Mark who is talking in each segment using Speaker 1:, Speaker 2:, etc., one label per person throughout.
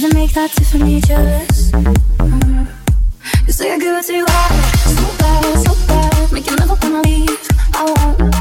Speaker 1: Even make that Tiffany jealous. Mm-hmm. Mm. Cause I give it to you all. So bad, so bad. Make you never wanna leave. I won't.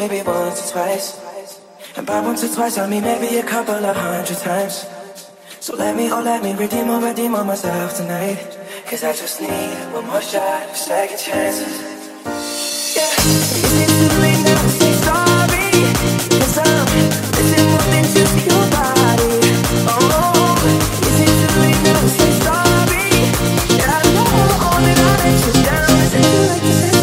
Speaker 2: maybe once or twice. And by once or twice, I mean maybe a couple of hundred times. So let me, oh, let me redeem or redeem on myself tonight. Cause I just need one more shot, second chances. Yeah, is it too late now to say I'm missing your body. Oh, is it too late now to say sorry? I know I let you down. Is it too late to say